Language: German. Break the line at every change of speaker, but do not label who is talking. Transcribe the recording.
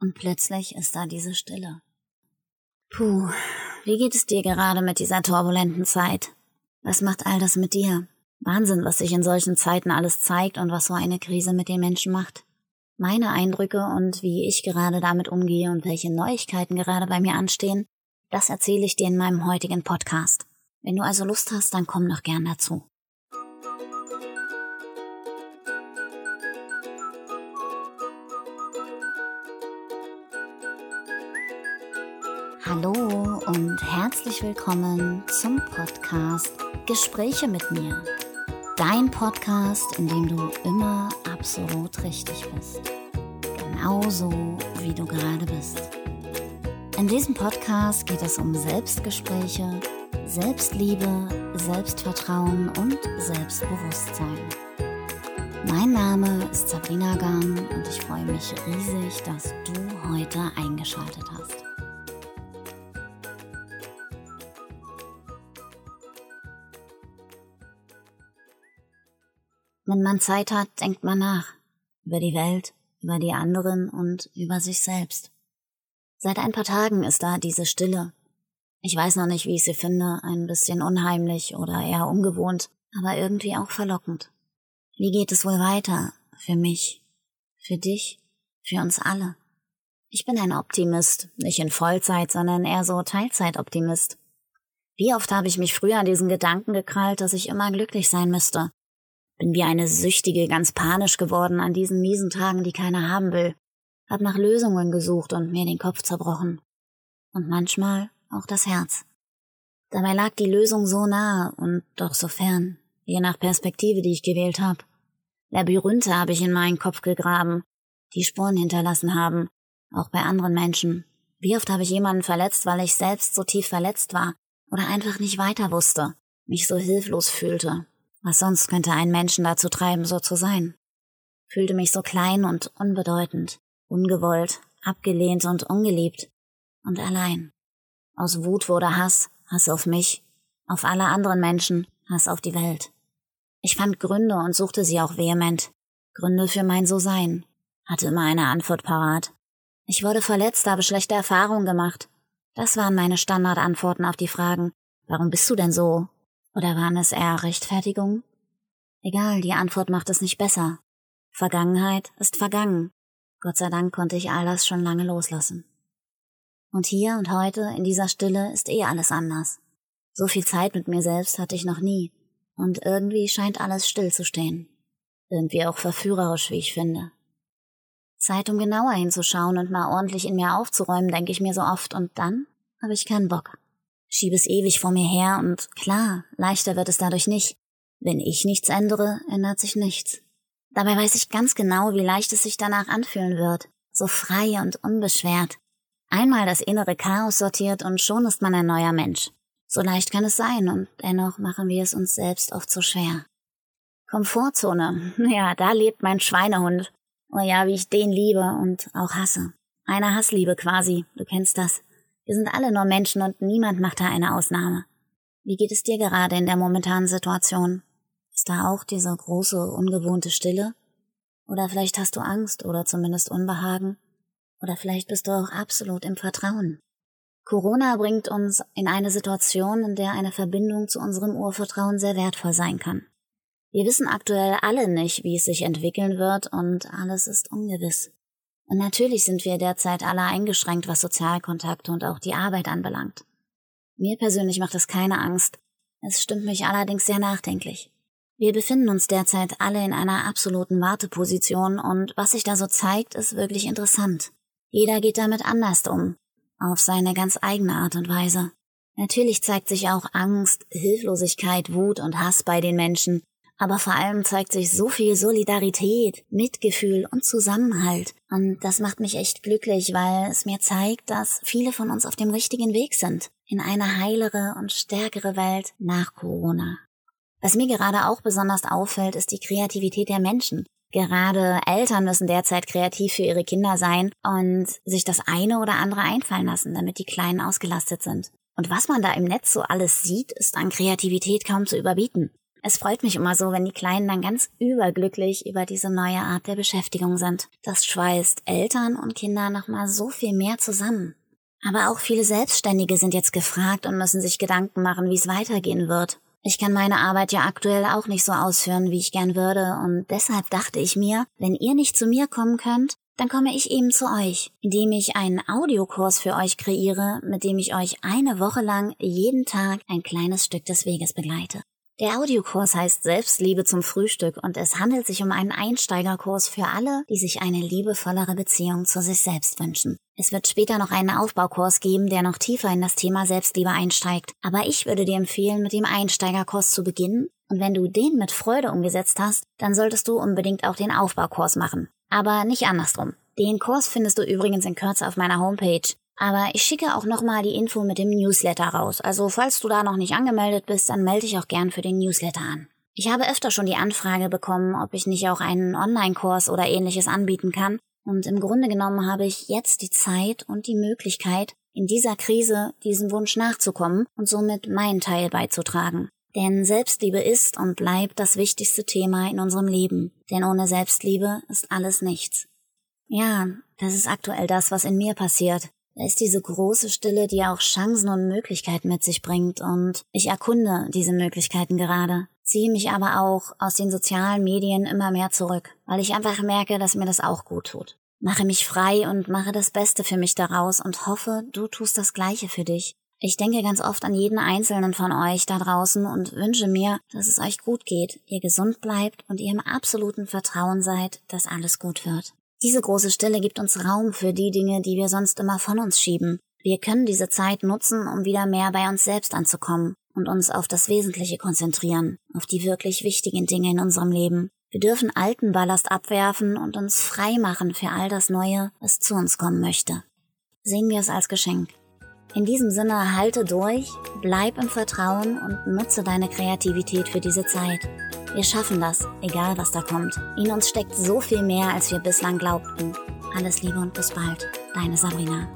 Und plötzlich ist da diese Stille. Puh, wie geht es dir gerade mit dieser turbulenten Zeit? Was macht all das mit dir? Wahnsinn, was sich in solchen Zeiten alles zeigt und was so eine Krise mit den Menschen macht. Meine Eindrücke und wie ich gerade damit umgehe und welche Neuigkeiten gerade bei mir anstehen, das erzähle ich dir in meinem heutigen Podcast. Wenn du also Lust hast, dann komm doch gern dazu. Hallo und herzlich willkommen zum Podcast Gespräche mit mir. Dein Podcast, in dem du immer absolut richtig bist. Genauso wie du gerade bist. In diesem Podcast geht es um Selbstgespräche, Selbstliebe, Selbstvertrauen und Selbstbewusstsein. Mein Name ist Sabrina Gahn und ich freue mich riesig, dass du heute eingeschaltet hast. Wenn man Zeit hat, denkt man nach. Über die Welt, über die anderen und über sich selbst. Seit ein paar Tagen ist da diese Stille. Ich weiß noch nicht, wie ich sie finde, ein bisschen unheimlich oder eher ungewohnt, aber irgendwie auch verlockend. Wie geht es wohl weiter? Für mich, für dich, für uns alle. Ich bin ein Optimist, nicht in Vollzeit, sondern eher so Teilzeitoptimist. Wie oft habe ich mich früher an diesen Gedanken gekrallt, dass ich immer glücklich sein müsste, bin wie eine Süchtige ganz panisch geworden an diesen miesen Tagen, die keiner haben will. Hab nach Lösungen gesucht und mir den Kopf zerbrochen. Und manchmal auch das Herz. Dabei lag die Lösung so nah und doch so fern, je nach Perspektive, die ich gewählt habe. Labyrinthe habe ich in meinen Kopf gegraben, die Spuren hinterlassen haben, auch bei anderen Menschen. Wie oft habe ich jemanden verletzt, weil ich selbst so tief verletzt war oder einfach nicht weiter wusste, mich so hilflos fühlte, was sonst könnte einen Menschen dazu treiben, so zu sein? Fühlte mich so klein und unbedeutend, ungewollt, abgelehnt und ungeliebt und allein. Aus Wut wurde Hass, Hass auf mich, auf alle anderen Menschen, Hass auf die Welt. Ich fand Gründe und suchte sie auch vehement. Gründe für mein So-Sein. Hatte immer eine Antwort parat. Ich wurde verletzt, habe schlechte Erfahrungen gemacht. Das waren meine Standardantworten auf die Fragen. Warum bist du denn so? Oder waren es eher Rechtfertigungen? Egal, die Antwort macht es nicht besser. Vergangenheit ist vergangen. Gott sei Dank konnte ich all das schon lange loslassen. Und hier und heute in dieser Stille ist eh alles anders. So viel Zeit mit mir selbst hatte ich noch nie, und irgendwie scheint alles still zu stehen. Irgendwie auch verführerisch, wie ich finde. Zeit, um genauer hinzuschauen und mal ordentlich in mir aufzuräumen, denke ich mir so oft, und dann habe ich keinen Bock schiebe es ewig vor mir her und klar, leichter wird es dadurch nicht. Wenn ich nichts ändere, ändert sich nichts. Dabei weiß ich ganz genau, wie leicht es sich danach anfühlen wird, so frei und unbeschwert. Einmal das innere Chaos sortiert und schon ist man ein neuer Mensch. So leicht kann es sein und dennoch machen wir es uns selbst oft so schwer. Komfortzone, ja, da lebt mein Schweinehund. Oh ja, wie ich den liebe und auch hasse. Eine Hassliebe quasi, du kennst das. Wir sind alle nur Menschen und niemand macht da eine Ausnahme. Wie geht es dir gerade in der momentanen Situation? Ist da auch diese große, ungewohnte Stille? Oder vielleicht hast du Angst oder zumindest Unbehagen? Oder vielleicht bist du auch absolut im Vertrauen. Corona bringt uns in eine Situation, in der eine Verbindung zu unserem Urvertrauen sehr wertvoll sein kann. Wir wissen aktuell alle nicht, wie es sich entwickeln wird und alles ist ungewiss. Und natürlich sind wir derzeit alle eingeschränkt, was Sozialkontakte und auch die Arbeit anbelangt. Mir persönlich macht es keine Angst. Es stimmt mich allerdings sehr nachdenklich. Wir befinden uns derzeit alle in einer absoluten Warteposition und was sich da so zeigt, ist wirklich interessant. Jeder geht damit anders um, auf seine ganz eigene Art und Weise. Natürlich zeigt sich auch Angst, Hilflosigkeit, Wut und Hass bei den Menschen, aber vor allem zeigt sich so viel Solidarität, Mitgefühl und Zusammenhalt. Und das macht mich echt glücklich, weil es mir zeigt, dass viele von uns auf dem richtigen Weg sind. In eine heilere und stärkere Welt nach Corona. Was mir gerade auch besonders auffällt, ist die Kreativität der Menschen. Gerade Eltern müssen derzeit kreativ für ihre Kinder sein und sich das eine oder andere einfallen lassen, damit die Kleinen ausgelastet sind. Und was man da im Netz so alles sieht, ist an Kreativität kaum zu überbieten. Es freut mich immer so, wenn die Kleinen dann ganz überglücklich über diese neue Art der Beschäftigung sind. Das schweißt Eltern und Kinder nochmal so viel mehr zusammen. Aber auch viele Selbstständige sind jetzt gefragt und müssen sich Gedanken machen, wie es weitergehen wird. Ich kann meine Arbeit ja aktuell auch nicht so ausführen, wie ich gern würde, und deshalb dachte ich mir, wenn ihr nicht zu mir kommen könnt, dann komme ich eben zu euch, indem ich einen Audiokurs für euch kreiere, mit dem ich euch eine Woche lang jeden Tag ein kleines Stück des Weges begleite. Der Audiokurs heißt Selbstliebe zum Frühstück und es handelt sich um einen Einsteigerkurs für alle, die sich eine liebevollere Beziehung zu sich selbst wünschen. Es wird später noch einen Aufbaukurs geben, der noch tiefer in das Thema Selbstliebe einsteigt. Aber ich würde dir empfehlen, mit dem Einsteigerkurs zu beginnen. Und wenn du den mit Freude umgesetzt hast, dann solltest du unbedingt auch den Aufbaukurs machen. Aber nicht andersrum. Den Kurs findest du übrigens in Kürze auf meiner Homepage. Aber ich schicke auch nochmal die Info mit dem Newsletter raus. Also falls du da noch nicht angemeldet bist, dann melde dich auch gern für den Newsletter an. Ich habe öfter schon die Anfrage bekommen, ob ich nicht auch einen Online-Kurs oder ähnliches anbieten kann. Und im Grunde genommen habe ich jetzt die Zeit und die Möglichkeit, in dieser Krise diesem Wunsch nachzukommen und somit meinen Teil beizutragen. Denn Selbstliebe ist und bleibt das wichtigste Thema in unserem Leben. Denn ohne Selbstliebe ist alles nichts. Ja, das ist aktuell das, was in mir passiert. Da ist diese große Stille, die auch Chancen und Möglichkeiten mit sich bringt und ich erkunde diese Möglichkeiten gerade, ziehe mich aber auch aus den sozialen Medien immer mehr zurück, weil ich einfach merke, dass mir das auch gut tut. Mache mich frei und mache das Beste für mich daraus und hoffe, du tust das Gleiche für dich. Ich denke ganz oft an jeden einzelnen von euch da draußen und wünsche mir, dass es euch gut geht, ihr gesund bleibt und ihr im absoluten Vertrauen seid, dass alles gut wird. Diese große Stille gibt uns Raum für die Dinge, die wir sonst immer von uns schieben. Wir können diese Zeit nutzen, um wieder mehr bei uns selbst anzukommen und uns auf das Wesentliche konzentrieren, auf die wirklich wichtigen Dinge in unserem Leben. Wir dürfen alten Ballast abwerfen und uns frei machen für all das Neue, was zu uns kommen möchte. Sehen wir es als Geschenk. In diesem Sinne halte durch, bleib im Vertrauen und nutze deine Kreativität für diese Zeit. Wir schaffen das, egal was da kommt. In uns steckt so viel mehr, als wir bislang glaubten. Alles Liebe und bis bald. Deine Sabrina.